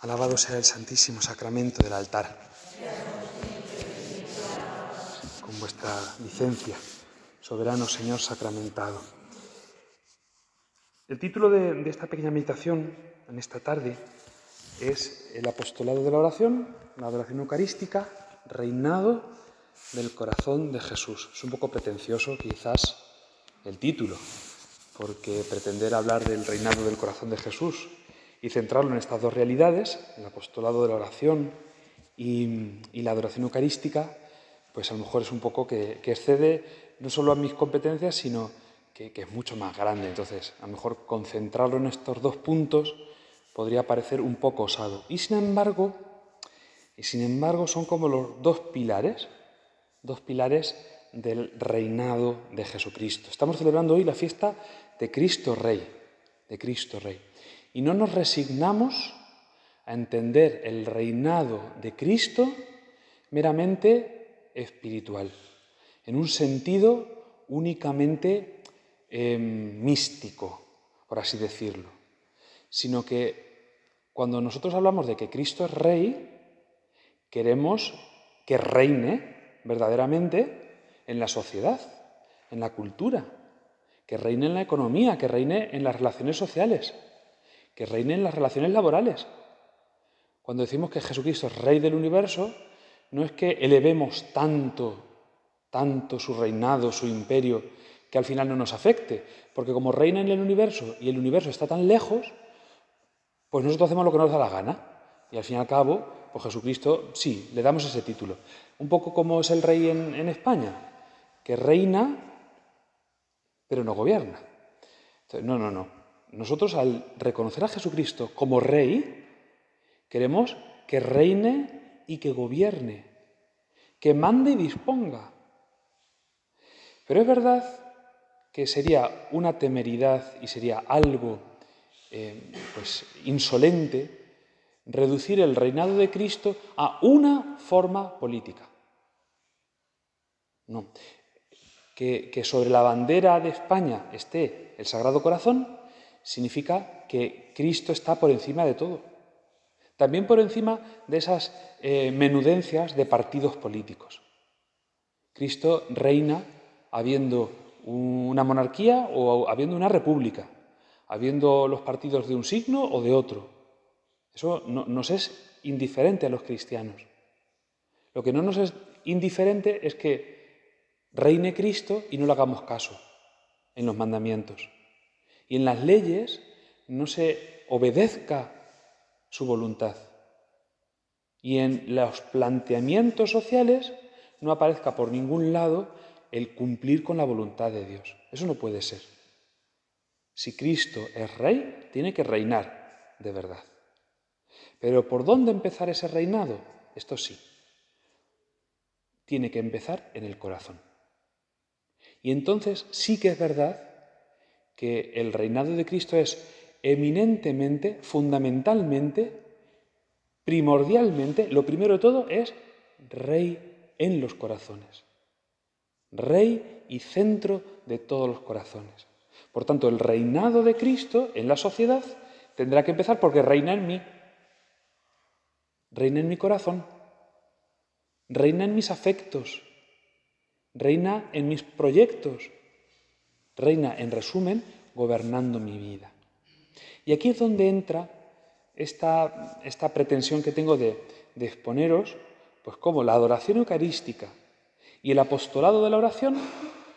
Alabado sea el Santísimo Sacramento del altar. Con vuestra licencia, soberano Señor sacramentado. El título de, esta pequeña meditación en esta tarde es El apostolado de la oración, la adoración eucarística, reinado del corazón de Jesús. Es un poco pretencioso quizás el título, porque pretender hablar del reinado del corazón de Jesús y centrarlo en estas dos realidades, el apostolado de la oración y, la adoración eucarística, pues a lo mejor es un poco que, excede no solo a mis competencias, sino que, es mucho más grande. Entonces, a lo mejor concentrarlo en estos dos puntos podría parecer un poco osado. Y sin embargo, y sin embargo son como los dos pilares, dos pilares del reinado de Jesucristo. Estamos celebrando hoy la fiesta de Cristo Rey, de Cristo Rey y no nos resignamos a entender el reinado de Cristo meramente espiritual, en un sentido únicamente em, místico, por así decirlo, sino que cuando nosotros hablamos de que Cristo es rey, queremos que reine verdaderamente en la sociedad, en la cultura, que reine en la economía, que reine en las relaciones sociales que reinen las relaciones laborales. Cuando decimos que Jesucristo es Rey del universo, no es que elevemos tanto, tanto su reinado, su imperio, que al final no nos afecte, porque como reina en el universo y el universo está tan lejos, pues nosotros hacemos lo que nos da la gana. Y al fin y al cabo, pues Jesucristo, sí, le damos ese título. Un poco como es el rey en, en España, que reina, pero no gobierna. Entonces, no, no, no. Nosotros al reconocer a Jesucristo como Rey, queremos que reine y que gobierne, que mande y disponga. Pero es verdad que sería una temeridad y sería algo eh, pues, insolente reducir el reinado de Cristo a una forma política. No. Que, que sobre la bandera de España esté el Sagrado Corazón significa que Cristo está por encima de todo. También por encima de esas eh, menudencias de partidos políticos. Cristo reina habiendo una monarquía o habiendo una república, habiendo los partidos de un signo o de otro. Eso no, nos es indiferente a los cristianos. Lo que no nos es indiferente es que reine Cristo y no le hagamos caso en los mandamientos y en las leyes no se obedezca su voluntad. Y en los planteamientos sociales no aparezca por ningún lado el cumplir con la voluntad de Dios. Eso no puede ser. Si Cristo es rey, tiene que reinar de verdad. Pero ¿por dónde empezar ese reinado? Esto sí. Tiene que empezar en el corazón. Y entonces sí que es verdad que el reinado de Cristo es eminentemente, fundamentalmente, primordialmente, lo primero de todo es rey en los corazones. Rey y centro de todos los corazones. Por tanto, el reinado de Cristo en la sociedad tendrá que empezar porque reina en mí. Reina en mi corazón. Reina en mis afectos. Reina en mis proyectos reina, en resumen, gobernando mi vida. Y aquí es donde entra esta, esta pretensión que tengo de, exponeros, pues como la adoración eucarística y el apostolado de la oración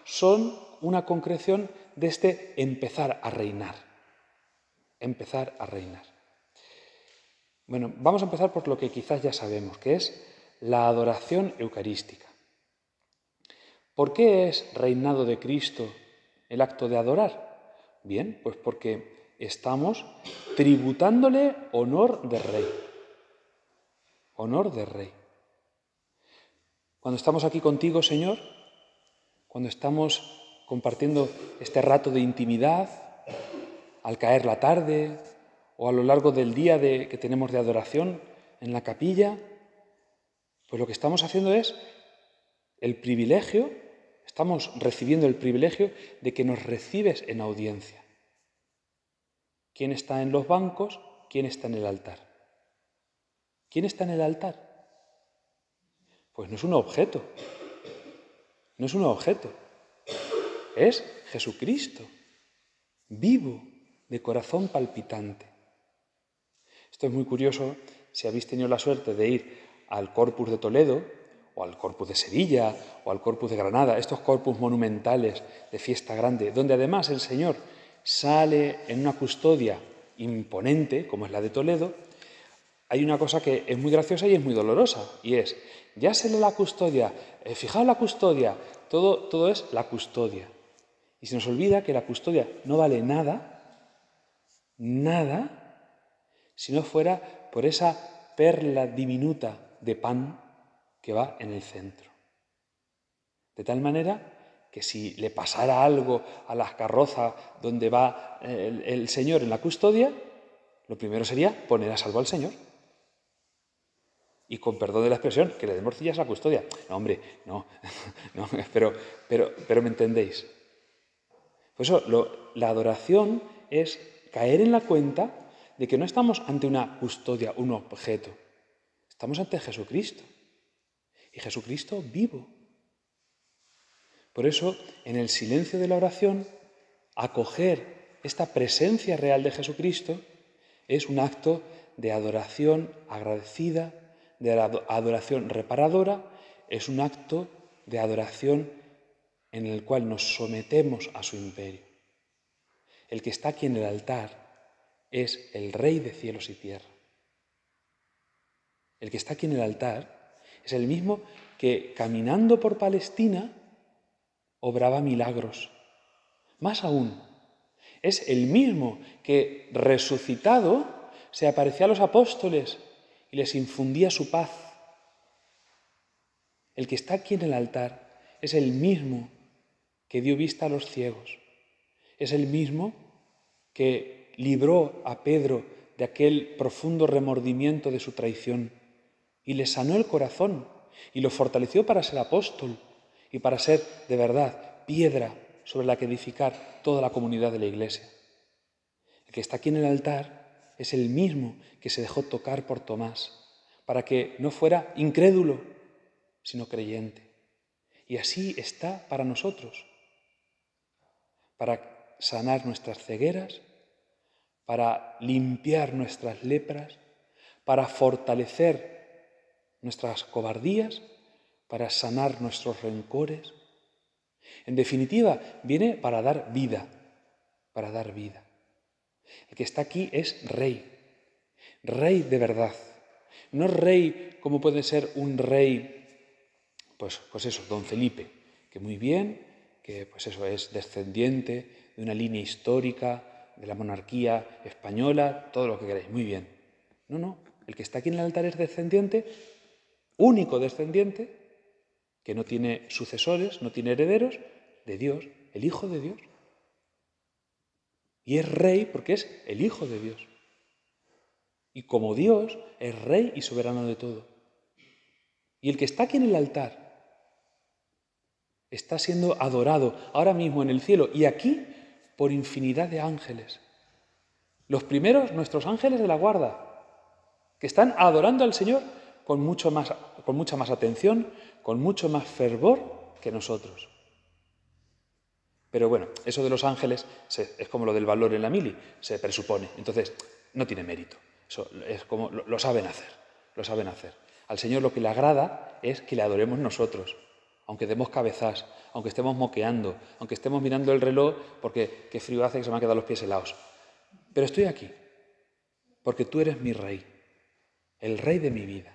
son una concreción de este empezar a reinar. Empezar a reinar. Bueno, vamos a empezar por lo que quizás ya sabemos, que es la adoración eucarística. ¿Por qué es reinado de Cristo el acto de adorar? Bien, pues porque estamos tributándole honor de rey. Honor de rey. Cuando estamos aquí contigo, Señor, cuando estamos compartiendo este rato de intimidad, al caer la tarde o a lo largo del día de, que tenemos de adoración en la capilla, pues lo que estamos haciendo es el privilegio Estamos recibiendo el privilegio de que nos recibes en audiencia. ¿Quién está en los bancos? ¿Quién está en el altar? ¿Quién está en el altar? Pues no es un objeto, no es un objeto, es Jesucristo, vivo, de corazón palpitante. Esto es muy curioso si habéis tenido la suerte de ir al Corpus de Toledo, o al Corpus de Sevilla, o al Corpus de Granada, estos corpus monumentales de fiesta grande, donde además el Señor sale en una custodia imponente, como es la de Toledo, hay una cosa que es muy graciosa y es muy dolorosa, y es, ya se la custodia, eh, fijaos la custodia, todo, todo es la custodia. Y se nos olvida que la custodia no vale nada, nada, si no fuera por esa perla diminuta de pan que va en el centro. De tal manera que si le pasara algo a las carrozas donde va el, Señor en la custodia, lo primero sería poner a salvo al Señor. Y con perdón de la expresión, que le demos morcillas a la custodia. No, hombre, no, no pero, pero, pero me entendéis. Por eso la adoración es caer en la cuenta de que no estamos ante una custodia, un objeto. Estamos ante Jesucristo. Y Jesucristo vivo. Por eso, en el silencio de la oración, acoger esta presencia real de Jesucristo es un acto de adoración agradecida, de adoración reparadora, es un acto de adoración en el cual nos sometemos a su imperio. El que está aquí en el altar es el Rey de cielos y tierra. El que está aquí en el altar es el mismo que caminando por Palestina obraba milagros. Más aún, es el mismo que resucitado se aparecía a los apóstoles y les infundía su paz. El que está aquí en el altar es el mismo que dio vista a los ciegos. Es el mismo que libró a Pedro de aquel profundo remordimiento de su traición y le sanó el corazón y lo fortaleció para ser apóstol y para ser de verdad piedra sobre la que edificar toda la comunidad de la iglesia. El que está aquí en el altar es el mismo que se dejó tocar por Tomás para que no fuera incrédulo, sino creyente. Y así está para nosotros, para sanar nuestras cegueras, para limpiar nuestras lepras, para fortalecer nuestras cobardías para sanar nuestros rencores. En definitiva, viene para dar vida, para dar vida. El que está aquí es rey, rey de verdad. No rey como puede ser un rey, pues, pues eso, don Felipe, que muy bien, que pues eso es descendiente de una línea histórica, de la monarquía española, todo lo que queráis, muy bien. No, no, el que está aquí en el altar es descendiente, único descendiente que no tiene sucesores, no tiene herederos, de Dios, el Hijo de Dios. Y es rey porque es el Hijo de Dios. Y como Dios es rey y soberano de todo. Y el que está aquí en el altar está siendo adorado ahora mismo en el cielo y aquí por infinidad de ángeles. Los primeros, nuestros ángeles de la guarda, que están adorando al Señor con, mucho más, con mucha más atención, con mucho más fervor que nosotros. Pero bueno, eso de los ángeles es como lo del valor en la mili, se presupone. Entonces, no tiene mérito. Es como lo, saben hacer, lo saben hacer. Al Señor lo que le agrada es que le adoremos nosotros, aunque demos cabezas, aunque estemos moqueando, aunque estemos mirando el reloj porque qué frío hace que se me han quedado los pies helados. Pero estoy aquí, porque tú eres mi rey, el rey de mi vida.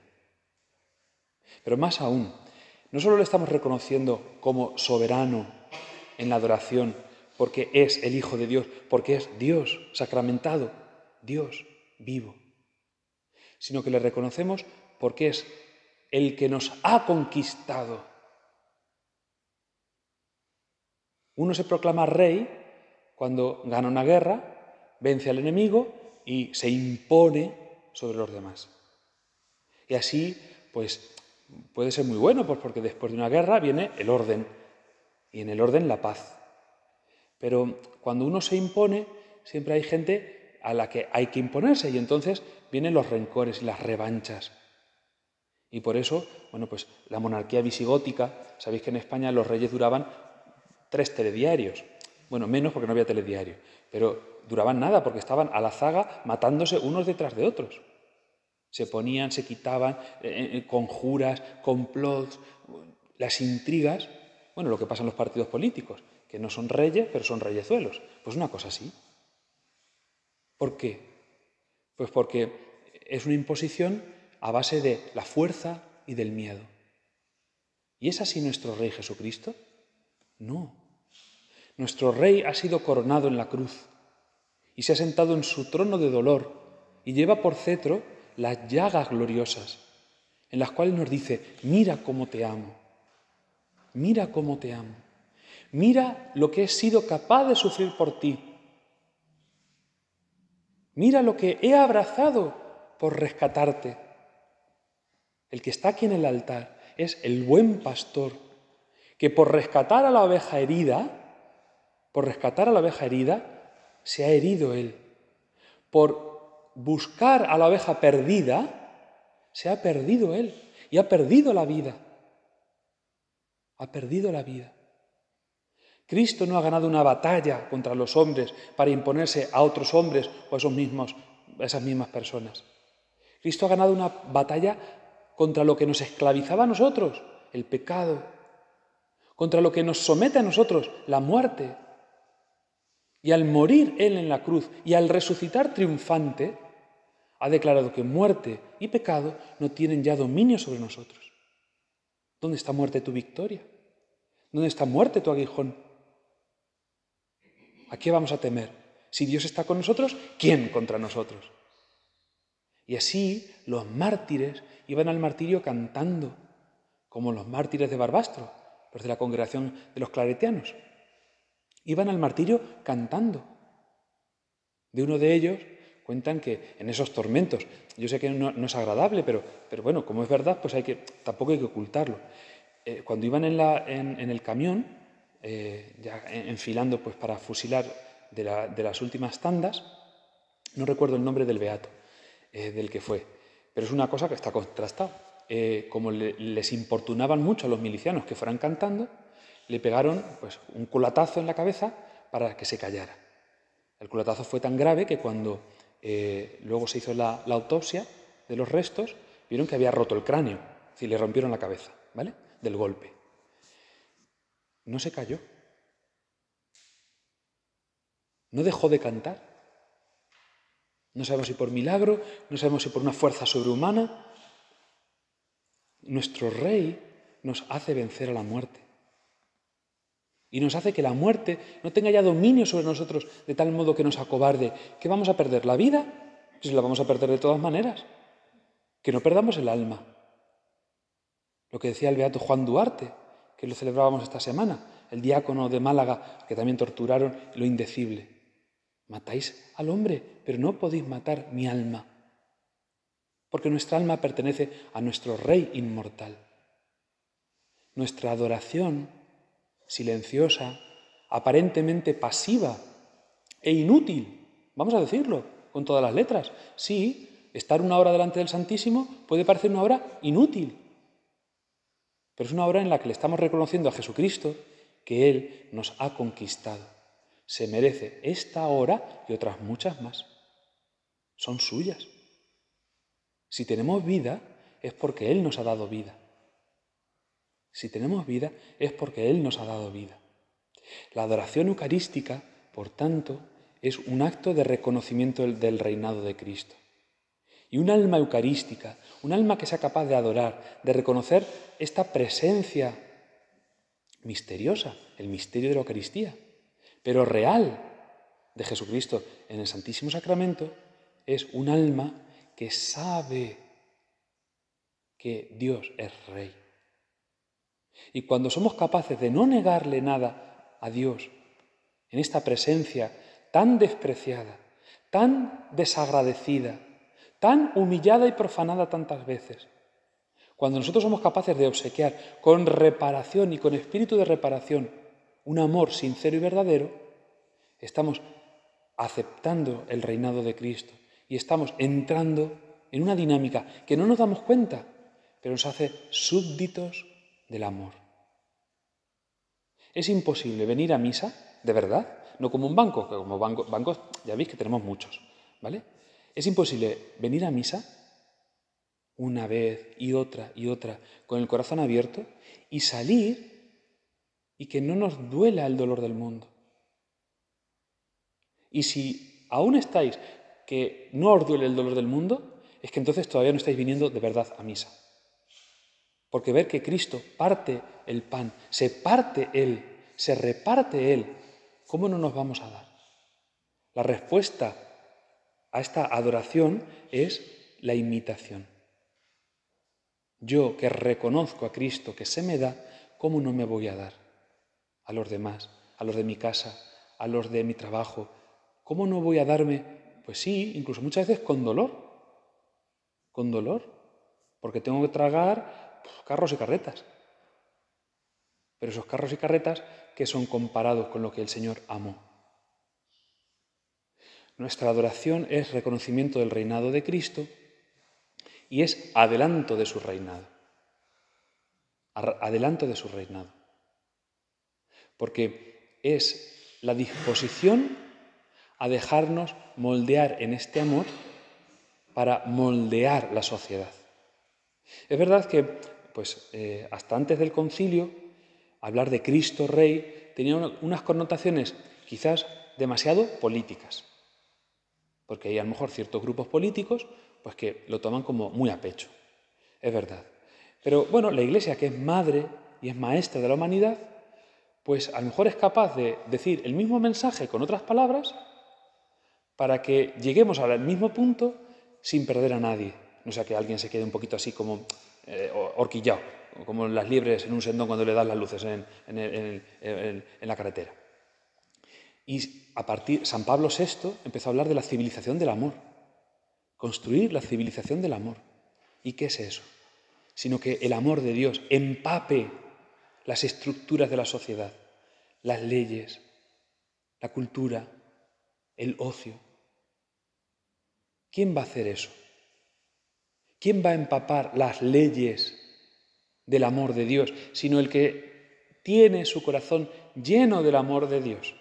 Pero más aún, no solo le estamos reconociendo como soberano en la adoración, porque es el Hijo de Dios, porque es Dios sacramentado, Dios vivo, sino que le reconocemos porque es el que nos ha conquistado. Uno se proclama rey cuando gana una guerra, vence al enemigo y se impone sobre los demás. Y así, pues puede ser muy bueno, pues porque después de una guerra viene el orden y en el orden la paz. Pero cuando uno se impone, siempre hay gente a la que hay que imponerse y entonces vienen los rencores y las revanchas. Y por eso, bueno, pues la monarquía visigótica, sabéis que en España los reyes duraban tres telediarios. Bueno, menos porque no había telediario, pero duraban nada porque estaban a la zaga matándose unos detrás de otros. Se ponían, se quitaban, eh, eh, conjuras, complots, las intrigas, bueno, lo que pasa en los partidos políticos, que no son reyes, pero son reyezuelos. Pues una cosa así. ¿Por qué? Pues porque es una imposición a base de la fuerza y del miedo. ¿Y es así nuestro Rey Jesucristo? No. Nuestro Rey ha sido coronado en la cruz y se ha sentado en su trono de dolor y lleva por cetro las llagas gloriosas, en las cuales nos dice, mira cómo te amo, mira cómo te amo, mira lo que he sido capaz de sufrir por ti, mira lo que he abrazado por rescatarte. El que está aquí en el altar es el buen pastor, que por rescatar a la oveja herida, por rescatar a la oveja herida, se ha herido él. Por buscar a la oveja perdida, se ha perdido él y ha perdido la vida. Ha perdido la vida. Cristo no ha ganado una batalla contra los hombres para imponerse a otros hombres o a, esos mismos, esas mismas personas. Cristo ha ganado una batalla contra lo que nos esclavizaba a nosotros, el pecado, contra lo que nos somete a nosotros, la muerte. Y al morir Él en la cruz y al resucitar triunfante, ha declarado que muerte y pecado no tienen ya dominio sobre nosotros. ¿Dónde está muerte tu victoria? ¿Dónde está muerte tu aguijón? ¿A qué vamos a temer? Si Dios está con nosotros, ¿quién contra nosotros? Y así los mártires iban al martirio cantando, como los mártires de Barbastro, los de la congregación de los claretianos iban al martirio cantando. De uno de ellos cuentan que en esos tormentos, yo sé que no, es agradable, pero, pero, bueno, como es verdad, pues hay que, tampoco hay que ocultarlo. Eh, cuando iban en, la, en, el camión, eh, ya enfilando pues para fusilar de, las últimas tandas, no recuerdo el nombre del beato, eh, del que fue, pero es una cosa que está contrastada. como les importunaban mucho a los milicianos que fueran cantando, le pegaron pues, un culatazo en la cabeza para que se callara. El culatazo fue tan grave que cuando eh, luego se hizo la, autopsia de los restos, vieron que había roto el cráneo, es le rompieron la cabeza, ¿vale? Del golpe. No se cayó. No dejó de cantar. No sabemos si por milagro, no sabemos si por una fuerza sobrehumana. Nuestro rey nos hace vencer a la muerte y nos hace que la muerte no tenga ya dominio sobre nosotros de tal modo que nos acobarde. ¿Qué vamos a perder? ¿La vida? Pues la vamos a perder de todas maneras. Que no perdamos el alma. Lo que decía el beato Juan Duarte, que lo celebrábamos esta semana, el diácono de Málaga, que también torturaron lo indecible. Matáis al hombre, pero no podéis matar mi alma, porque nuestra alma pertenece a nuestro Rey inmortal. Nuestra adoración silenciosa, aparentemente pasiva e inútil, vamos a decirlo con todas las letras. Sí, estar una hora delante del Santísimo puede parecer una hora inútil, pero es una hora en la que le estamos reconociendo a Jesucristo que Él nos ha conquistado. Se merece esta hora y otras muchas más. Son suyas. Si tenemos vida es porque Él nos ha dado vida. Si tenemos vida es porque Él nos ha dado vida. La adoración eucarística, por tanto, es un acto de reconocimiento del reinado de Cristo. Y un alma eucarística, un alma que sea capaz de adorar, de reconocer esta presencia misteriosa, el misterio de la Eucaristía, pero real de Jesucristo en el Santísimo Sacramento, es un alma que sabe que Dios es Rey y cuando somos capaces de no negarle nada a Dios en esta presencia tan despreciada, tan desagradecida, tan humillada y profanada tantas veces, cuando nosotros somos capaces de obsequiar con reparación y con espíritu de reparación un amor sincero y verdadero, estamos aceptando el reinado de Cristo y estamos entrando en una dinámica que no nos damos cuenta, pero nos hace súbditos del amor. Es imposible venir a misa, de verdad, no como un banco, que como banco, bancos ya veis que tenemos muchos, ¿vale? Es imposible venir a misa una vez y otra y otra con el corazón abierto y salir y que no nos duela el dolor del mundo. Y si aún estáis que no os duele el dolor del mundo, es que entonces todavía no estáis viniendo de verdad a misa. Porque ver que Cristo parte el pan, se parte Él, se reparte Él, ¿cómo no nos vamos a dar? La respuesta a esta adoración es la imitación. Yo que reconozco a Cristo que se me da, ¿cómo no me voy a dar a los demás, a los de mi casa, a los de mi trabajo? ¿Cómo no voy a darme? Pues sí, incluso muchas veces con dolor, con dolor, porque tengo que tragar carros y carretas. Pero esos carros y carretas que son comparados con lo que el Señor amó. Nuestra adoración es reconocimiento del reinado de Cristo y es adelanto de su reinado. Adelanto de su reinado. Porque es la disposición a dejarnos moldear en este amor para moldear la sociedad. Es verdad que, pues, eh, hasta antes del concilio, hablar de Cristo Rey tenía unas connotaciones quizás demasiado políticas, porque hay a lo mejor ciertos grupos políticos pues que lo toman como muy a pecho. Es verdad. Pero bueno, la Iglesia, que es madre y es maestra de la humanidad, pues a lo mejor es capaz de decir el mismo mensaje con otras palabras para que lleguemos al mismo punto sin perder a nadie. No sea que alguien se quede un poquito así como eh, horquillado, como las liebres en un sendón cuando le dan las luces en, en la carretera. Y a partir, San Pablo VI empezó a hablar de la civilización del amor construir la civilización del amor. ¿Y qué es eso? Sino que el amor de Dios empape las estructuras de la sociedad, las leyes, la cultura, el ocio. ¿Quién va a hacer eso? ¿Quién va a empapar las leyes del amor de Dios, sino el que tiene su corazón lleno del amor de Dios?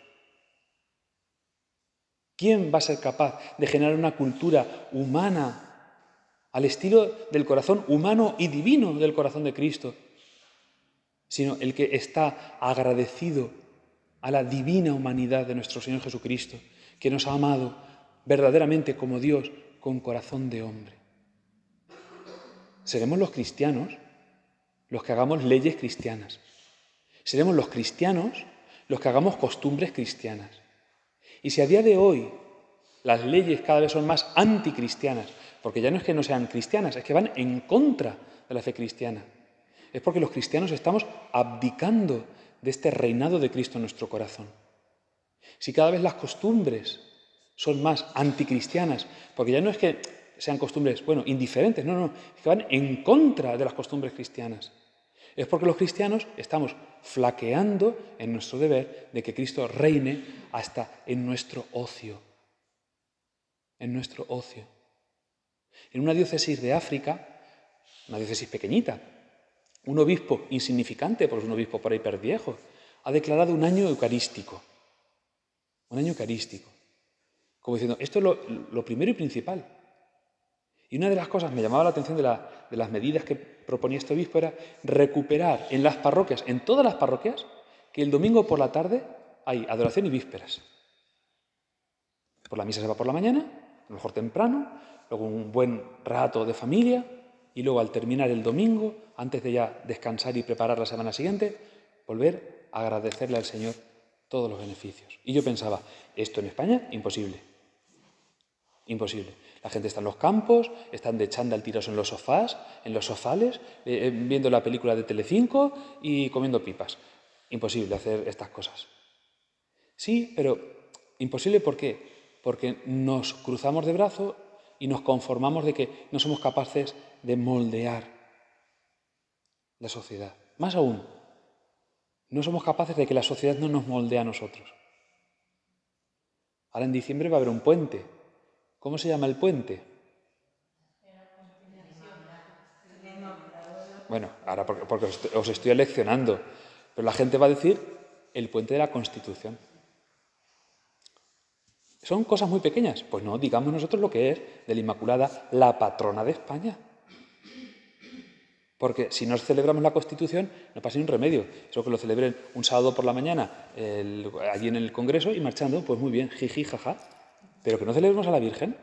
¿Quién va a ser capaz de generar una cultura humana al estilo del corazón humano y divino del corazón de Cristo? Sino el que está agradecido a la divina humanidad de nuestro Señor Jesucristo, que nos ha amado verdaderamente como Dios con corazón de hombre. Seremos los cristianos los que hagamos leyes cristianas. Seremos los cristianos los que hagamos costumbres cristianas. Y si a día de hoy las leyes cada vez son más anticristianas, porque ya no es que no sean cristianas, es que van en contra de la fe cristiana, es porque los cristianos estamos abdicando de este reinado de Cristo en nuestro corazón. Si cada vez las costumbres son más anticristianas, porque ya no es que sean costumbres, bueno, indiferentes, no, no, que van en contra de las costumbres cristianas. Es porque los cristianos estamos flaqueando en nuestro deber de que Cristo reine hasta en nuestro ocio. En nuestro ocio. En una diócesis de África, una diócesis pequeñita, un obispo insignificante, porque es un obispo por ahí perdiejo, ha declarado un año eucarístico. Un año eucarístico. Como diciendo, esto es lo, lo primero y principal. Y una de las cosas, me llamaba la atención de, las medidas que proponía este obispo, era recuperar en las parroquias, en todas las parroquias, que el domingo por la tarde hay adoración y vísperas. Por la misa se va por la mañana, a lo mejor temprano, luego un buen rato de familia y luego al terminar el domingo, antes de ya descansar y preparar la semana siguiente, volver a agradecerle al Señor todos los beneficios. Y yo pensaba, esto en España, imposible. Imposible. La gente está en los campos, están de chándal tirados en los sofás, en los sofales, eh, eh, viendo la película de Telecinco y comiendo pipas. Imposible hacer estas cosas. Sí, pero imposible ¿por qué? Porque nos cruzamos de brazo y nos conformamos de que no somos capaces de moldear la sociedad. Más aún, no somos capaces de que la sociedad no nos moldee a nosotros. Ahora en diciembre va a haber un puente ¿Cómo se llama el puente? Bueno, ahora porque, os estoy leccionando, pero la gente va a decir el puente de la Constitución. ¿Son cosas muy pequeñas? Pues no, digamos nosotros lo que es de la Inmaculada, la patrona de España. Porque si no celebramos la Constitución, no pasa ni un remedio. Eso que lo celebren un sábado por la mañana allí en el Congreso y marchando, pues muy bien, jiji, jaja. Pero que no celebremos a la Virgen.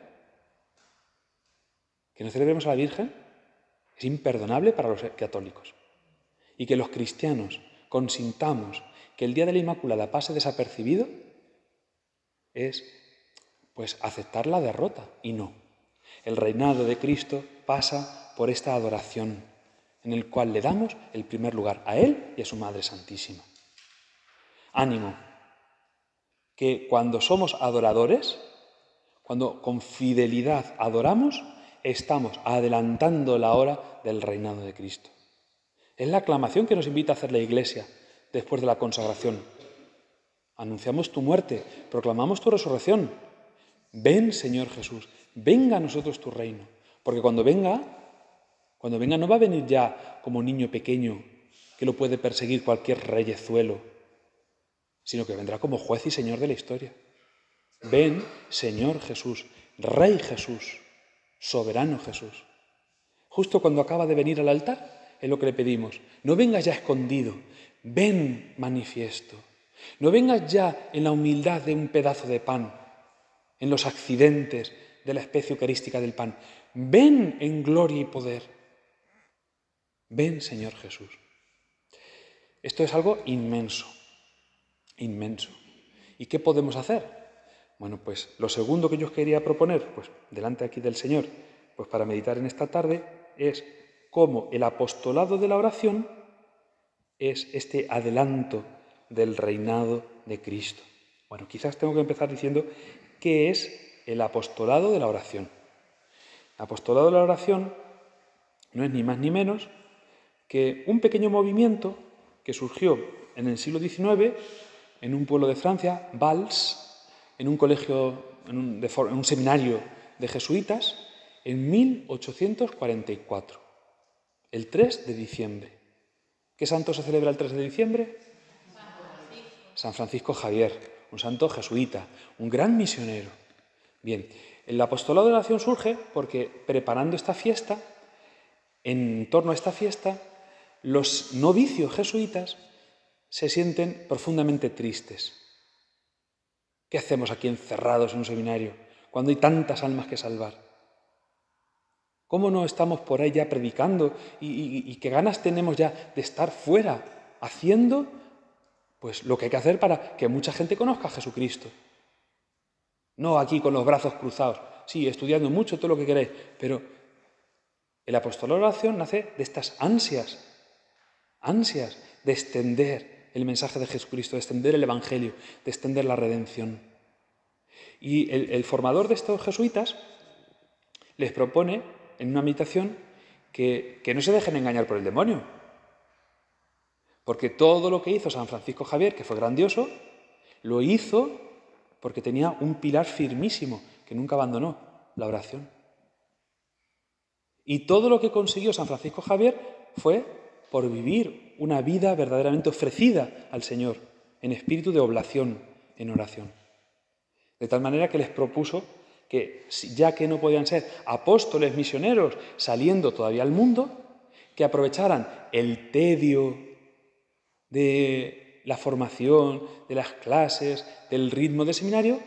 Que no celebremos a la Virgen es imperdonable para los católicos. Y que los cristianos consintamos que el Día de la Inmaculada pase desapercibido es pues aceptar la derrota y no. El reinado de Cristo pasa por esta adoración en el cual le damos el primer lugar a Él y a su Madre Santísima. Ánimo, que cuando somos adoradores, cuando con fidelidad adoramos, estamos adelantando la hora del reinado de Cristo. Es la aclamación que nos invita a hacer la Iglesia después de la consagración. Anunciamos tu muerte, proclamamos tu resurrección. Ven, Señor Jesús, venga a nosotros tu reino. Porque cuando venga, cuando venga no va a venir ya como niño pequeño que lo puede perseguir cualquier reyezuelo, sino que vendrá como juez y Señor de la historia. Ven, Señor Jesús, Rey Jesús, soberano Jesús. Justo cuando acaba de venir al altar, es lo que le pedimos. No vengas ya escondido, ven manifiesto. No vengas ya en la humildad de un pedazo de pan, en los accidentes de la especie eucarística del pan. Ven en gloria y poder. Ven, Señor Jesús. Esto es algo inmenso, inmenso. ¿Y qué podemos hacer? Bueno, pues lo segundo que yo os quería proponer, pues delante aquí del Señor, pues para meditar en esta tarde, es cómo el apostolado de la oración es este adelanto del reinado de Cristo. Bueno, quizás tengo que empezar diciendo qué es el apostolado de la oración. El apostolado de la oración no es ni más ni menos que un pequeño movimiento que surgió en el siglo XIX en un pueblo de Francia, Valls, en un colegio, en un, seminario de jesuitas, en 1844, el 3 de diciembre. ¿Qué santo se celebra el 3 de diciembre? San Francisco Javier, un santo jesuita, un gran misionero. Bien, el apostolado de la oración surge porque preparando esta fiesta, en torno a esta fiesta, los novicios jesuitas se sienten profundamente tristes. ¿Qué hacemos aquí encerrados en un seminario cuando hay tantas almas que salvar? ¿Cómo no estamos por ahí ya predicando y, qué ganas tenemos ya de estar fuera haciendo pues lo que hay que hacer para que mucha gente conozca a Jesucristo? No aquí con los brazos cruzados, sí, estudiando mucho todo lo que queréis, pero el apostolado de oración nace de estas ansias ansias de extender el mensaje de Jesucristo, de extender el Evangelio, de extender la redención. Y el, formador de estos jesuitas les propone en una meditación que, que no se dejen engañar por el demonio. Porque todo lo que hizo San Francisco Javier, que fue grandioso, lo hizo porque tenía un pilar firmísimo que nunca abandonó, la oración. Y todo lo que consiguió San Francisco Javier fue por vivir una vida verdaderamente ofrecida al Señor, en espíritu de oblación, en oración. De tal manera que les propuso que, ya que no podían ser apóstoles misioneros saliendo todavía al mundo, que aprovecharan el tedio de la formación, de las clases, del ritmo de seminario,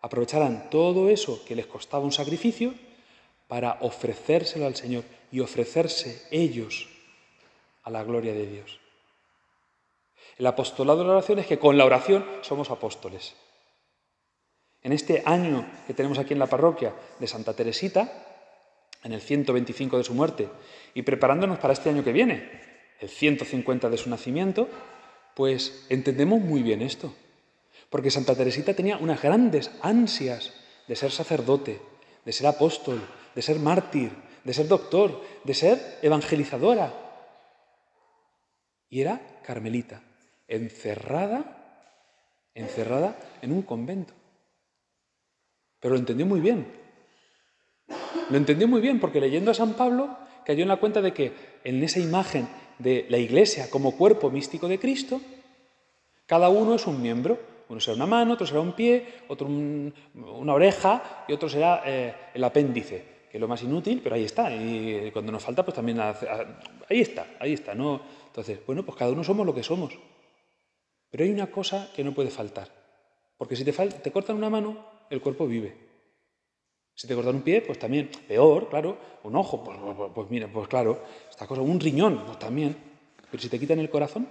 aprovecharan todo eso que les costaba un sacrificio para ofrecérselo al Señor y ofrecerse ellos a la gloria de Dios. El apostolado de la oración es que con la oración somos apóstoles. En este año que tenemos aquí en la parroquia de Santa Teresita, en el 125 de su muerte, y preparándonos para este año que viene, el 150 de su nacimiento, pues entendemos muy bien esto. Porque Santa Teresita tenía unas grandes ansias de ser sacerdote, de ser apóstol, de ser mártir, de ser doctor, de ser evangelizadora, y era carmelita, encerrada, encerrada en un convento. Pero lo entendió muy bien. lo entendió muy bien porque leyendo a San Pablo cayó en la cuenta de que en esa imagen de la iglesia como cuerpo místico de Cristo, cada uno es un miembro. Uno será una mano, otro será un pie, otro una oreja y otro será eh, el apéndice, que es lo más inútil, pero ahí está. Y cuando nos falta, pues también ahí está, ahí está. ¿no? Entonces, bueno, pues cada uno somos lo que somos. Pero hay una cosa que no puede faltar. Porque si te, cortan una mano, el cuerpo vive. Si te cortan un pie, pues también, peor, claro, un ojo, pues, pues, pues, pues mira, pues claro, esta cosa, un riñón, pues también. Pero si te quitan el corazón.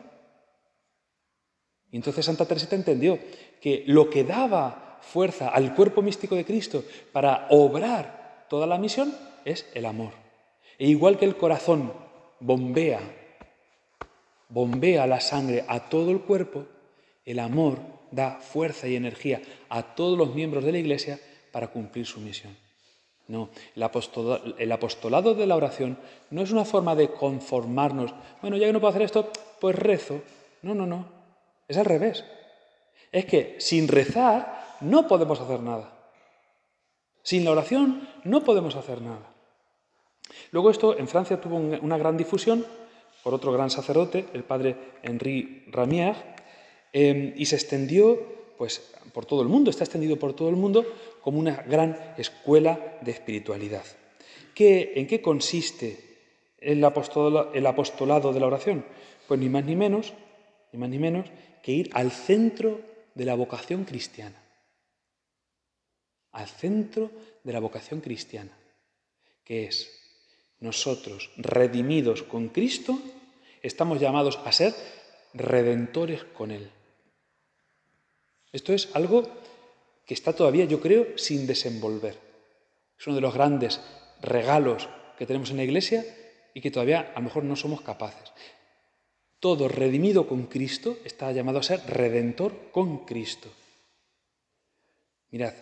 Y entonces Santa Teresita entendió que lo que daba fuerza al cuerpo místico de Cristo para obrar toda la misión es el amor. E igual que el corazón bombea, bombea la sangre a todo el cuerpo, el amor da fuerza y energía a todos los miembros de la Iglesia para cumplir su misión. No, el apostolado, de la oración no es una forma de conformarnos. Bueno, ya que no puedo hacer esto, pues rezo. No, no, no. Es al revés. Es que sin rezar no podemos hacer nada. Sin la oración no podemos hacer nada. Luego esto en Francia tuvo una gran difusión por otro gran sacerdote, el padre Henri Ramier, em, y se extendió pues, por todo el mundo, está extendido por todo el mundo como una gran escuela de espiritualidad. ¿En qué consiste el apostolado, el apostolado de la oración? Pues ni más ni menos, ni más ni menos que ir al centro de la vocación cristiana. Al centro de la vocación cristiana, que es nosotros, redimidos con Cristo, estamos llamados a ser redentores con Él. Esto es algo que está todavía, yo creo, sin desenvolver. Es uno de los grandes regalos que tenemos en la Iglesia y que todavía a lo mejor no somos capaces. Todo redimido con Cristo está llamado a ser redentor con Cristo. Mirad,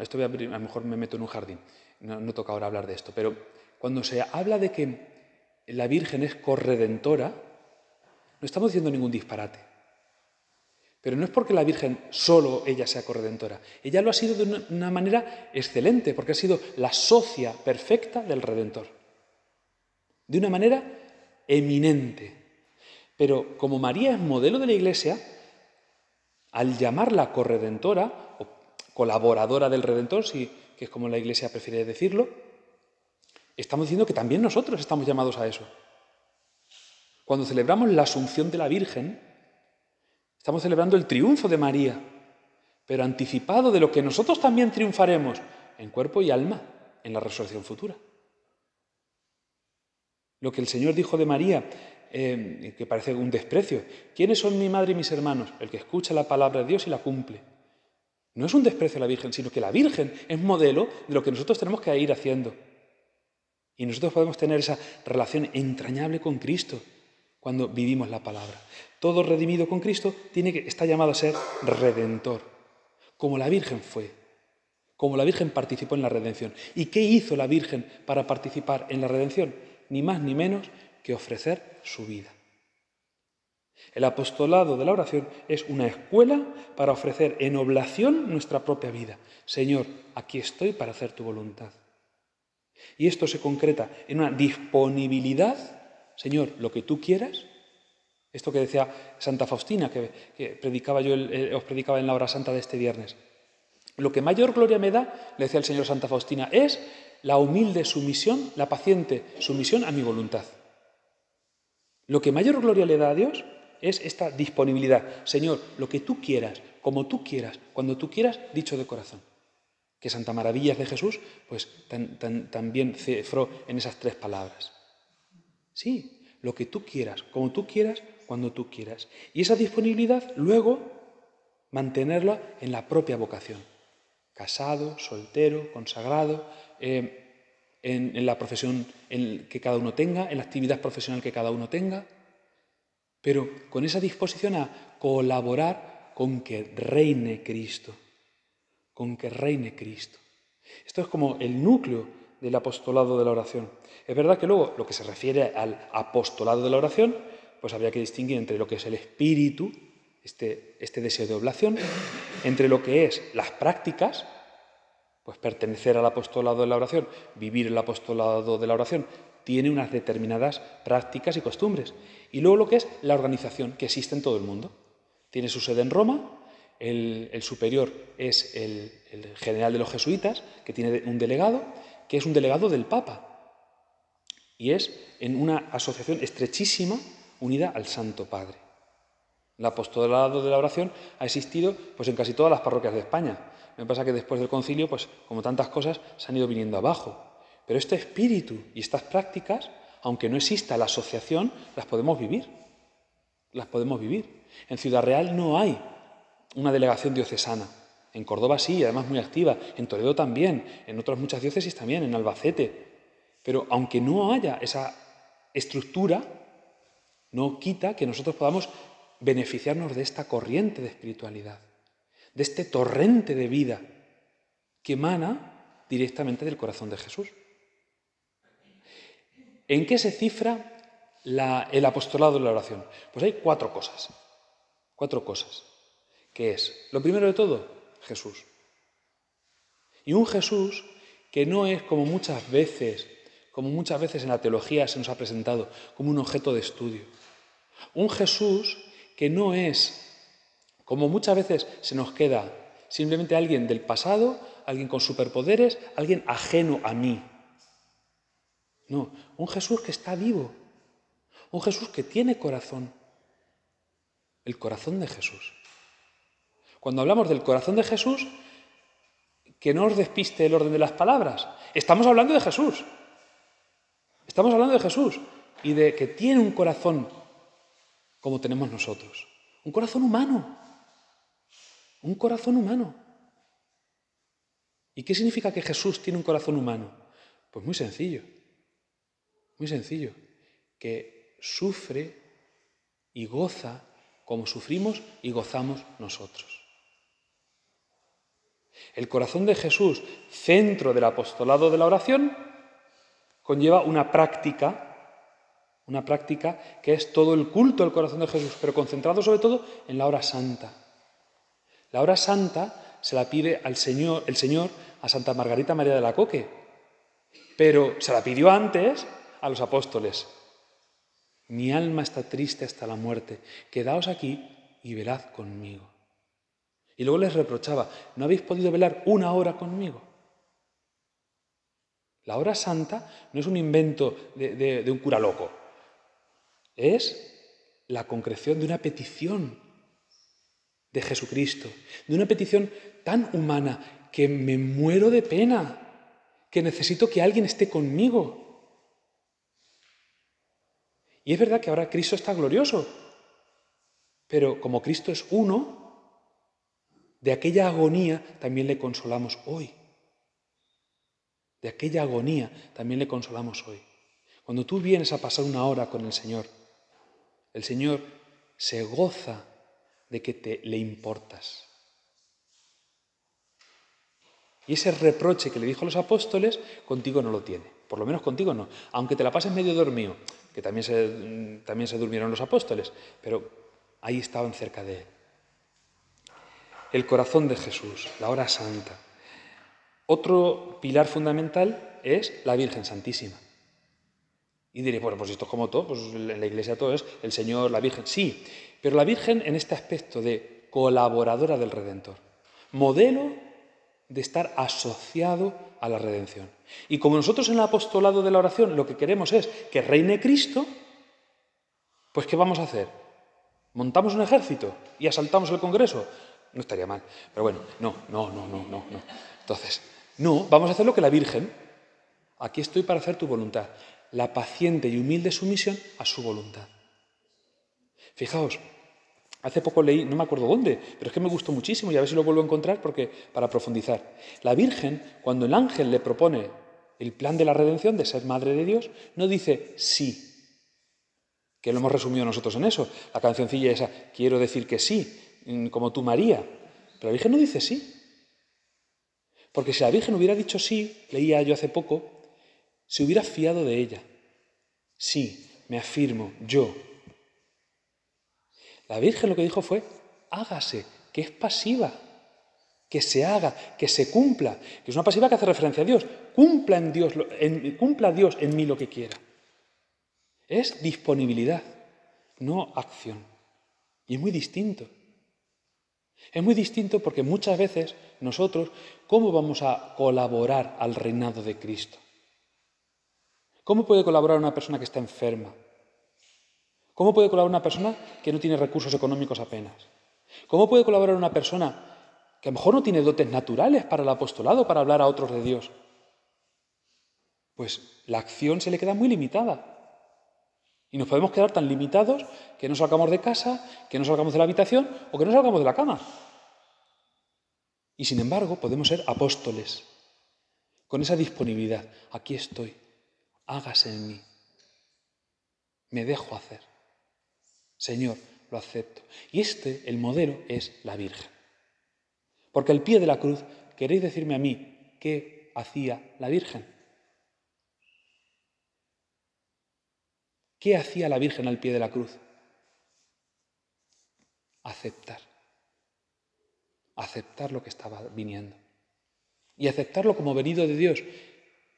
esto voy a, a lo mejor me meto en un jardín, no, no toca ahora hablar de esto, pero cuando se habla de que la Virgen es corredentora, no estamos diciendo ningún disparate. Pero no es porque la Virgen solo ella sea corredentora. Ella lo ha sido de una, manera excelente, porque ha sido la socia perfecta del Redentor. De una manera eminente. Pero como María es modelo de la Iglesia, al llamarla corredentora, o colaboradora del Redentor, si, que es como la Iglesia prefiere decirlo, estamos diciendo que también nosotros estamos llamados a eso. Cuando celebramos la Asunción de la Virgen, Estamos celebrando el triunfo de María, pero anticipado de lo que nosotros también triunfaremos en cuerpo y alma en la resurrección futura. Lo que el Señor dijo de María, eh, que parece un desprecio. ¿Quiénes son mi madre y mis hermanos? El que escucha la palabra de Dios y la cumple. No es un desprecio a la Virgen, sino que la Virgen es modelo de lo que nosotros tenemos que ir haciendo. Y nosotros podemos tener esa relación entrañable con Cristo cuando vivimos la palabra. Todo redimido con Cristo tiene que, está llamado a ser redentor, como la Virgen fue, como la Virgen participó en la redención. ¿Y qué hizo la Virgen para participar en la redención? Ni más ni menos que ofrecer su vida. El apostolado de la oración es una escuela para ofrecer en oblación nuestra propia vida. Señor, aquí estoy para hacer tu voluntad. Y esto se concreta en una disponibilidad, Señor, lo que tú quieras, esto que decía Santa Faustina, que, predicaba yo, os predicaba en la hora santa de este viernes. Lo que mayor gloria me da, le decía el Señor Santa Faustina, es la humilde sumisión, la paciente sumisión a mi voluntad. Lo que mayor gloria le da a Dios es esta disponibilidad. Señor, lo que tú quieras, como tú quieras, cuando tú quieras, dicho de corazón. Que Santa Maravillas de Jesús, pues también cifró en esas tres palabras. Sí, lo que tú quieras, como tú quieras, cuando tú quieras. Y esa disponibilidad luego mantenerla en la propia vocación. Casado, soltero, consagrado, eh, en, la profesión que cada uno tenga, en la actividad profesional que cada uno tenga, pero con esa disposición a colaborar con que reine Cristo, con que reine Cristo. Esto es como el núcleo del apostolado de la oración. Es verdad que luego lo que se refiere al apostolado de la oración pues habría que distinguir entre lo que es el espíritu, este, este deseo de oblación, entre lo que es las prácticas, pues pertenecer al apostolado de la oración, vivir el apostolado de la oración, tiene unas determinadas prácticas y costumbres. Y luego lo que es la organización, que existe en todo el mundo. Tiene su sede en Roma, el, superior es el, general de los jesuitas, que tiene un delegado, que es un delegado del Papa. Y es en una asociación estrechísima unida al Santo Padre. El apostolado de la oración ha existido pues, en casi todas las parroquias de España. Me pasa que después del concilio, pues como tantas cosas, se han ido viniendo abajo. Pero este espíritu y estas prácticas, aunque no exista la asociación, las podemos vivir. Las podemos vivir. En Ciudad Real no hay una delegación diocesana. En Córdoba sí, además muy activa. En Toledo también. En otras muchas diócesis también. En Albacete. Pero aunque no haya esa estructura, no quita que nosotros podamos beneficiarnos de esta corriente de espiritualidad, de este torrente de vida que emana directamente del corazón de Jesús. ¿En qué se cifra el apostolado de la oración? Pues hay cuatro cosas. Cuatro cosas. ¿Qué es? Lo primero de todo, Jesús. Y un Jesús que no es como muchas veces, como muchas veces en la teología se nos ha presentado, como un objeto de estudio. Un Jesús que no es, como muchas veces se nos queda, simplemente alguien del pasado, alguien con superpoderes, alguien ajeno a mí. No, un Jesús que está vivo, un Jesús que tiene corazón, el corazón de Jesús. Cuando hablamos del corazón de Jesús, que no os despiste el orden de las palabras, estamos hablando de Jesús. Estamos hablando de Jesús y de que tiene un corazón como tenemos nosotros. Un corazón humano. Un corazón humano. ¿Y qué significa que Jesús tiene un corazón humano? Pues muy sencillo. Muy sencillo, que sufre y goza como sufrimos y gozamos nosotros. El corazón de Jesús, centro del apostolado de la oración, conlleva una práctica, una práctica que es todo el culto del corazón de Jesús, pero concentrado sobre todo en la hora santa. La hora santa se la pide al Señor, el Señor a Santa Margarita María de la Coque, pero se la pidió antes a los apóstoles, mi alma está triste hasta la muerte, quedaos aquí y velad conmigo. Y luego les reprochaba, ¿no habéis podido velar una hora conmigo? La hora santa no es un invento de, de un cura loco, es la concreción de una petición de Jesucristo, de una petición tan humana que me muero de pena, que necesito que alguien esté conmigo, y es verdad que ahora Cristo está glorioso, pero como Cristo es uno, de aquella agonía también le consolamos hoy. De aquella agonía también le consolamos hoy. Cuando tú vienes a pasar una hora con el Señor, el Señor se goza de que te le importas. Y ese reproche que le dijo a los apóstoles, contigo no lo tiene. Por lo menos contigo no. Aunque te la pases medio dormido, que también se, también se durmieron los apóstoles, pero ahí estaban cerca de él. El corazón de Jesús, la hora santa. Otro pilar fundamental es la Virgen Santísima. Y diré, bueno, pues esto es como todo, pues en la iglesia todo es el Señor, la Virgen. Sí, pero la Virgen en este aspecto de colaboradora del Redentor, modelo de estar asociado a la redención. Y como nosotros en el apostolado de la oración lo que queremos es que reine Cristo, pues ¿qué vamos a hacer? ¿Montamos un ejército y asaltamos el Congreso? No estaría mal. Pero bueno, no, no, no, no, no, no. Entonces, no, vamos a hacer lo que la Virgen. Aquí estoy para hacer tu voluntad. La paciente y humilde sumisión a su voluntad. Fijaos, Hace poco leí, no me acuerdo dónde, pero es que me gustó muchísimo y a ver si lo vuelvo a encontrar porque, para profundizar. La Virgen, cuando el ángel le propone el plan de la redención, de ser madre de Dios, no dice sí, que lo hemos resumido nosotros en eso. La cancioncilla esa, quiero decir que sí, como tú María. Pero la Virgen no dice sí. Porque si la Virgen hubiera dicho sí, leía yo hace poco, se hubiera fiado de ella. Sí, me afirmo, yo, la Virgen lo que dijo fue, hágase, que es pasiva. que se haga, que se cumpla, que es una pasiva que hace referencia a Dios. Cumpla en Dios, cumpla Dios en mí lo que quiera. Es disponibilidad, no acción. Y es muy distinto. Es muy distinto porque muchas veces nosotros, ¿cómo vamos a colaborar al reinado de Cristo? ¿Cómo puede colaborar una persona que está enferma? ¿Cómo puede colaborar una persona que no tiene recursos económicos apenas? ¿Cómo puede colaborar una persona que a lo mejor no tiene dotes naturales para el apostolado, para hablar a otros de Dios? Pues la acción se le queda muy limitada. Y nos podemos quedar tan limitados que no salgamos de casa, que no salgamos de la habitación o que no salgamos de la cama. Y sin embargo podemos ser apóstoles, con esa disponibilidad. Aquí estoy, hágase en mí. Me dejo hacer. Señor, lo acepto. Y este, el modelo, es la Virgen. Porque al pie de la cruz, ¿queréis decirme a mí qué hacía la Virgen? ¿Qué hacía la Virgen al pie de la cruz? Aceptar. Aceptar lo que estaba viniendo. Y aceptarlo como venido de Dios,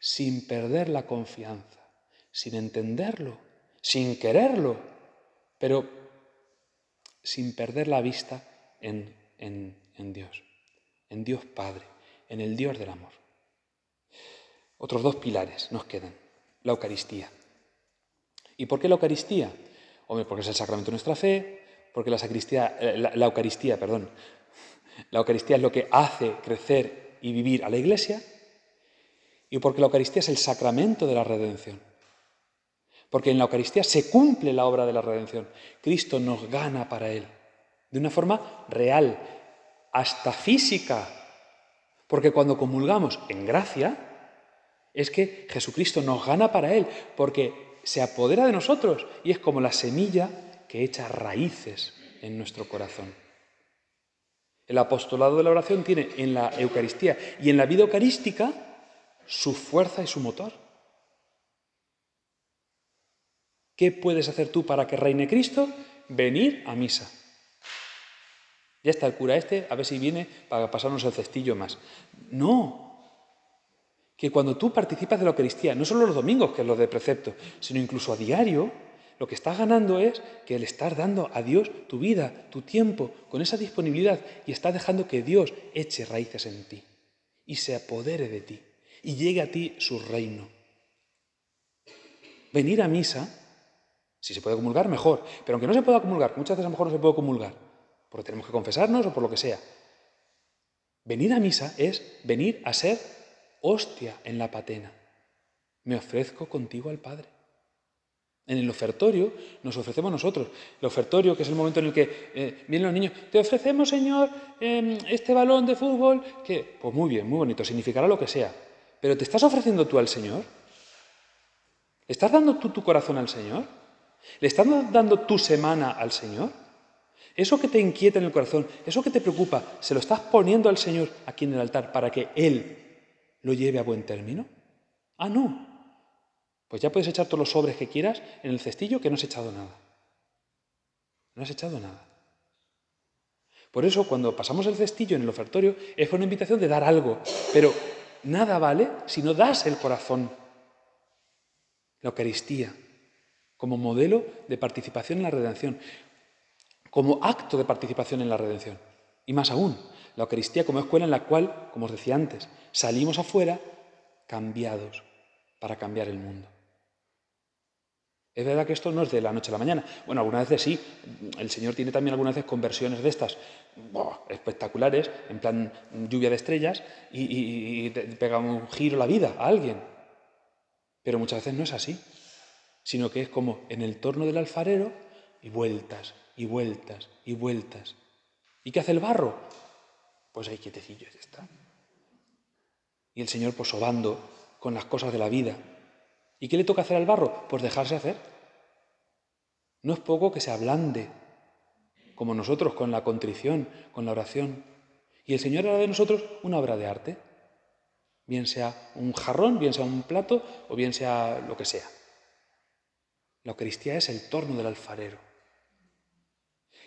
sin perder la confianza, sin entenderlo, sin quererlo, pero sin perder la vista en, en Dios, en Dios Padre, en el Dios del amor. Otros dos pilares nos quedan. La Eucaristía. ¿Y por qué la Eucaristía? Hombre, porque es el sacramento de nuestra fe, porque la, sacristía, eh, la, Eucaristía, perdón, la Eucaristía es lo que hace crecer y vivir a la Iglesia, y porque la Eucaristía es el sacramento de la redención. Porque en la Eucaristía se cumple la obra de la redención. Cristo nos gana para Él, de una forma real, hasta física. Porque cuando comulgamos en gracia, es que Jesucristo nos gana para Él, porque se apodera de nosotros y es como la semilla que echa raíces en nuestro corazón. El apostolado de la oración tiene en la Eucaristía y en la vida eucarística su fuerza y su motor. ¿Qué puedes hacer tú para que reine Cristo? Venir a misa. Ya está el cura este, a ver si viene para pasarnos el cestillo más. No, que cuando tú participas de la Eucaristía, no solo los domingos, que es lo de precepto, sino incluso a diario, lo que estás ganando es que le estás dando a Dios tu vida, tu tiempo, con esa disponibilidad y estás dejando que Dios eche raíces en ti y se apodere de ti y llegue a ti su reino. Venir a misa, si se puede comulgar, mejor, pero aunque no se pueda comulgar, muchas veces a lo mejor no se puede comulgar, porque tenemos que confesarnos o por lo que sea. Venir a misa es venir a ser hostia en la patena. Me ofrezco contigo al Padre. En el ofertorio nos ofrecemos nosotros. El ofertorio, que es el momento en el que eh, vienen los niños, te ofrecemos, Señor, em, este balón de fútbol, que, pues muy bien, muy bonito, significará lo que sea. Pero ¿te estás ofreciendo tú al Señor? ¿Le estás dando tú tu corazón al Señor? ¿Le estás dando tu semana al Señor? Eso que te inquieta en el corazón, eso que te preocupa, ¿se lo estás poniendo al Señor aquí en el altar para que Él lo lleve a buen término? Ah, no. Pues ya puedes echar todos los sobres que quieras en el cestillo que no has echado nada. No has echado nada. Por eso, cuando pasamos el cestillo en el ofertorio, es una invitación de dar algo, pero nada vale si no das el corazón. La Eucaristía, como modelo de participación en la redención, como acto de participación en la redención. Y más aún, la Eucaristía como escuela en la cual, como os decía antes, salimos afuera cambiados para cambiar el mundo. Es verdad que esto no es de la noche a la mañana. Bueno, algunas veces sí. El Señor tiene también algunas conversiones de estas espectaculares, en plan lluvia de estrellas, y, y pega un giro la vida a alguien. Pero muchas veces no es así, sino que es como en el torno del alfarero y vueltas y vueltas y vueltas. ¿Y qué hace el barro? Pues ahí quietecillo, ya está. Y el Señor pues obando con las cosas de la vida. ¿Y qué le toca hacer al barro? Pues dejarse hacer. No es poco que se ablande, como nosotros, con la contrición, con la oración. Y el Señor hará de nosotros una obra de arte. Bien sea un jarrón, bien sea un plato o bien sea lo que sea. La Eucaristía es el torno del alfarero.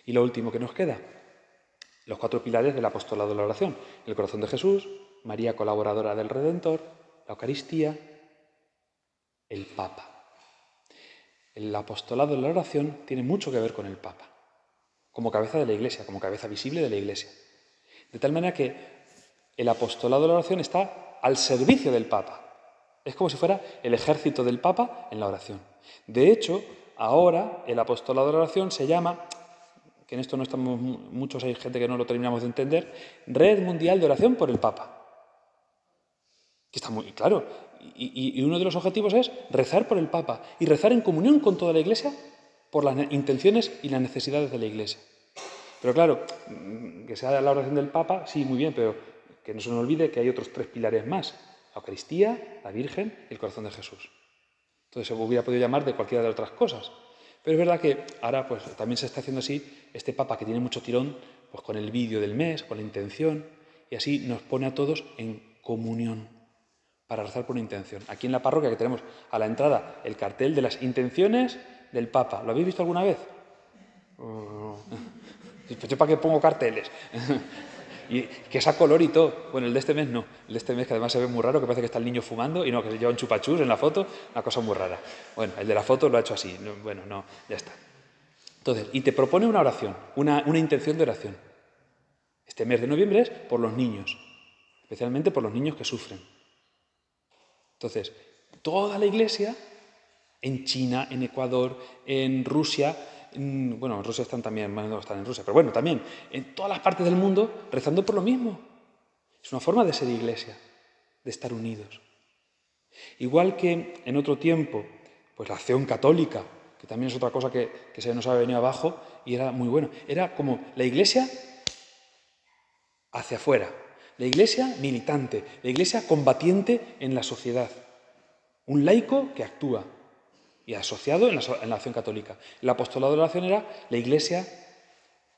Y lo último que nos queda, los cuatro pilares del apostolado de la oración. El corazón de Jesús, María colaboradora del Redentor, la Eucaristía, el Papa. El apostolado de la oración tiene mucho que ver con el Papa, como cabeza de la Iglesia, como cabeza visible de la Iglesia. De tal manera que el apostolado de la oración está al servicio del Papa. Es como si fuera el ejército del Papa en la oración. De hecho, ahora el apostolado de la oración se llama que en esto no estamos muchos, hay gente que no lo terminamos de entender, Red Mundial de Oración por el Papa. Que está muy claro. Y, uno de los objetivos es rezar por el Papa y rezar en comunión con toda la Iglesia por las intenciones y las necesidades de la Iglesia. Pero claro, que sea la oración del Papa, sí, muy bien, pero que no se nos olvide que hay otros tres pilares más. La Eucaristía, la Virgen y el corazón de Jesús. Entonces se hubiera podido llamar de cualquiera de otras cosas. Pero es verdad que ahora pues, también se está haciendo así este Papa que tiene mucho tirón, pues con el vídeo del mes, con la intención, y así nos pone a todos en comunión para rezar por una intención. Aquí en la parroquia que tenemos a la entrada el cartel de las intenciones del Papa. ¿Lo habéis visto alguna vez? Pues ¿Yo para qué pongo carteles? Y que esa color y todo. Bueno, el de este mes no. El de este mes que además se ve muy raro, que parece que está el niño fumando y no, que se lleva un chupachus en la foto, una cosa muy rara. Bueno, el de la foto lo ha hecho así. Bueno, no, ya está. Entonces, y te propone una oración, una, una intención de oración. Este mes de noviembre es por los niños, especialmente por los niños que sufren. Entonces, toda la iglesia, en China, en Ecuador, en Rusia, bueno, en Rusia están también, no están en Rusia, pero bueno, también en todas las partes del mundo rezando por lo mismo. Es una forma de ser iglesia, de estar unidos. Igual que en otro tiempo, pues la acción católica, también es otra cosa que, que se nos ha venido abajo y era muy bueno, era como la iglesia hacia afuera, la iglesia militante, la iglesia combatiente en la sociedad, un laico que actúa, y asociado en la, acción católica. El apostolado de la oración era la iglesia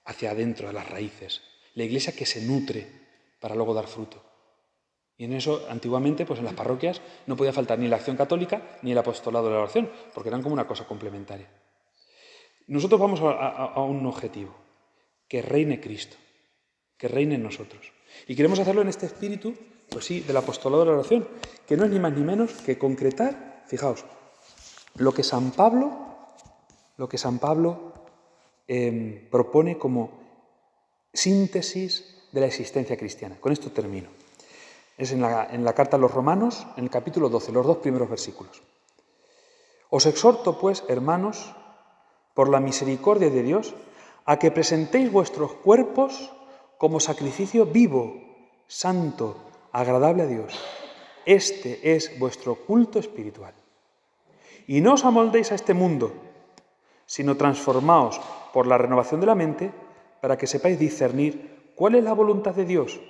hacia adentro, a las raíces, la iglesia que se nutre para luego dar fruto. Y en eso, antiguamente, pues en las parroquias no podía faltar ni la acción católica ni el apostolado de la oración, porque eran como una cosa complementaria. Nosotros vamos a, un objetivo, que reine Cristo, que reine en nosotros. Y queremos hacerlo en este espíritu, pues sí, del apostolado de la oración, que no es ni más ni menos que concretar, fijaos, lo que San Pablo, lo que San Pablo em, propone como síntesis de la existencia cristiana. Con esto termino. Es en la, en la carta a los romanos, en el capítulo 12, los dos primeros versículos. Os exhorto, pues, hermanos, por la misericordia de Dios, a que presentéis vuestros cuerpos como sacrificio vivo, santo, agradable a Dios. Este es vuestro culto espiritual. Y no os amoldéis a este mundo, sino transformaos por la renovación de la mente para que sepáis discernir cuál es la voluntad de Dios,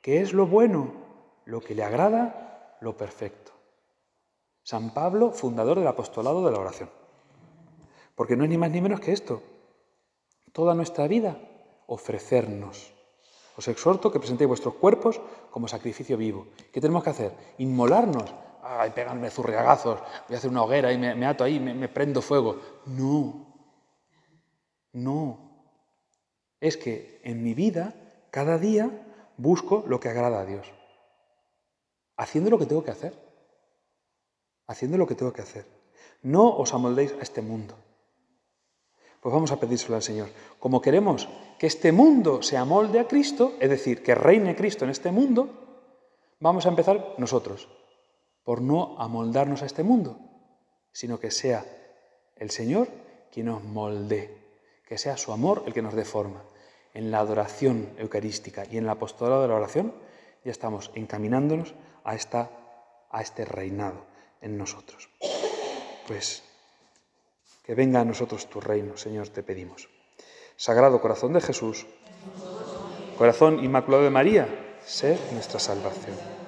qué es lo bueno, lo que le agrada, lo perfecto. San Pablo, fundador del apostolado de la oración. Porque no es ni más ni menos que esto. Toda nuestra vida, ofrecernos. Os exhorto que presentéis vuestros cuerpos como sacrificio vivo. ¿Qué tenemos que hacer? Inmolarnos ay, pegarme zurriagazos, voy a hacer una hoguera y me, ato ahí, me, me prendo fuego. No, no. Es que en mi vida, cada día, busco lo que agrada a Dios. Haciendo lo que tengo que hacer. Haciendo lo que tengo que hacer. No os amoldéis a este mundo. Pues vamos a pedírselo al Señor. Como queremos que este mundo se amolde a Cristo, es decir, que reine Cristo en este mundo, vamos a empezar nosotros por no amoldarnos a este mundo, sino que sea el Señor quien nos molde, que sea su amor el que nos dé forma. En la adoración eucarística y en el apostolado de la oración ya estamos encaminándonos a, esta, a este reinado en nosotros. Pues que venga a nosotros tu reino, Señor, te pedimos. Sagrado corazón de Jesús, corazón inmaculado de María, sé nuestra salvación.